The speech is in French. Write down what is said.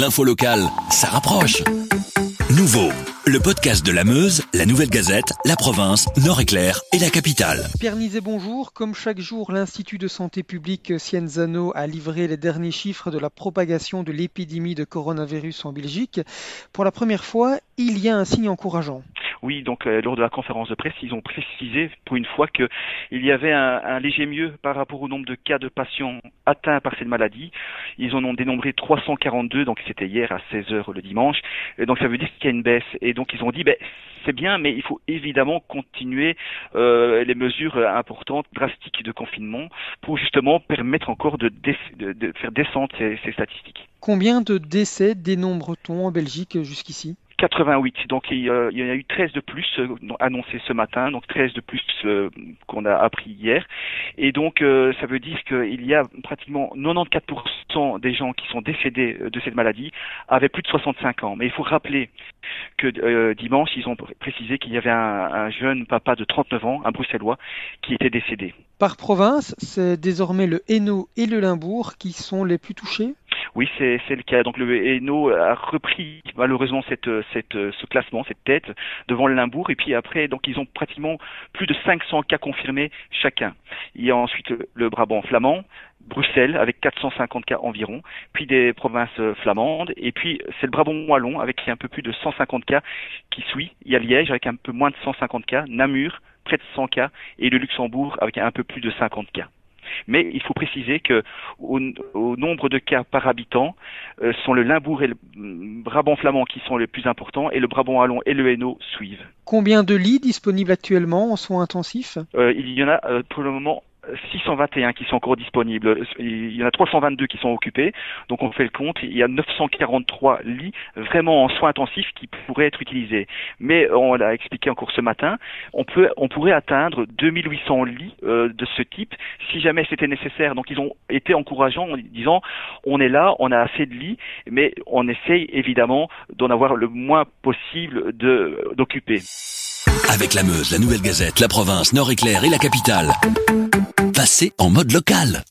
L'info locale, ça rapproche. Nouveau, le podcast de la Meuse, la Nouvelle Gazette, la province, Nord-Éclair et la capitale. Pierre Nizet, bonjour. Comme chaque jour, l'Institut de santé publique Cienzano a livré les derniers chiffres de la propagation de l'épidémie de coronavirus en Belgique. Pour la première fois, il y a un signe encourageant. Oui, donc euh, lors de la conférence de presse, ils ont précisé pour une fois qu'il y avait un, léger mieux par rapport au nombre de cas de patients atteints par cette maladie. Ils en ont dénombré 342, donc c'était hier à 16h le dimanche. Donc ça veut dire qu'il y a une baisse. Et donc ils ont dit, ben, c'est bien, mais il faut évidemment continuer euh, les mesures importantes, drastiques de confinement pour justement permettre encore de, de, faire descendre ces, ces statistiques. Combien de décès dénombre-t-on en Belgique jusqu'ici? 88. Donc il, y a eu 13 de plus euh, annoncés ce matin, donc 13 de plus euh, qu'on a appris hier. Et donc euh, ça veut dire qu'il y a pratiquement 94% des gens qui sont décédés de cette maladie avaient plus de 65 ans. Mais il faut rappeler que dimanche, ils ont précisé qu'il y avait un, un, jeune papa de 39 ans, un bruxellois, qui était décédé. Par province, c'est désormais le Hainaut et le Limbourg qui sont les plus touchés? Oui, c'est le cas. Donc le Hainaut a repris malheureusement ce classement, cette tête devant le Limbourg. Et puis après, donc ils ont pratiquement plus de 500 cas confirmés chacun. Il y a ensuite le Brabant flamand, Bruxelles avec 450 cas environ, puis des provinces flamandes, et puis c'est le Brabant wallon avec un peu plus de 150 cas qui suit. Il y a Liège avec un peu moins de 150 cas, Namur près de 100 cas, et le Luxembourg avec un peu plus de 50 cas. Mais il faut préciser que au, au nombre de cas par habitant, euh, sont le Limbourg et le Brabant flamand qui sont les plus importants, et le Brabant wallon et le Hainaut suivent. Combien de lits disponibles actuellement en soins intensifs? Euh, Il y en a euh, pour le moment 621 qui sont encore disponibles. Il y en a 322 qui sont occupés. Donc on fait le compte. Il y a 943 lits vraiment en soins intensifs qui pourraient être utilisés. Mais on l'a expliqué encore ce matin, on peut, on pourrait atteindre 2800 lits euh, de ce type si jamais c'était nécessaire. Donc ils ont été encourageants en disant on est là, on a assez de lits, mais on essaye évidemment d'en avoir le moins possible d'occuper. Avec la Meuse, la Nouvelle Gazette, la province, Nord-Éclair et la capitale. Passez en mode local.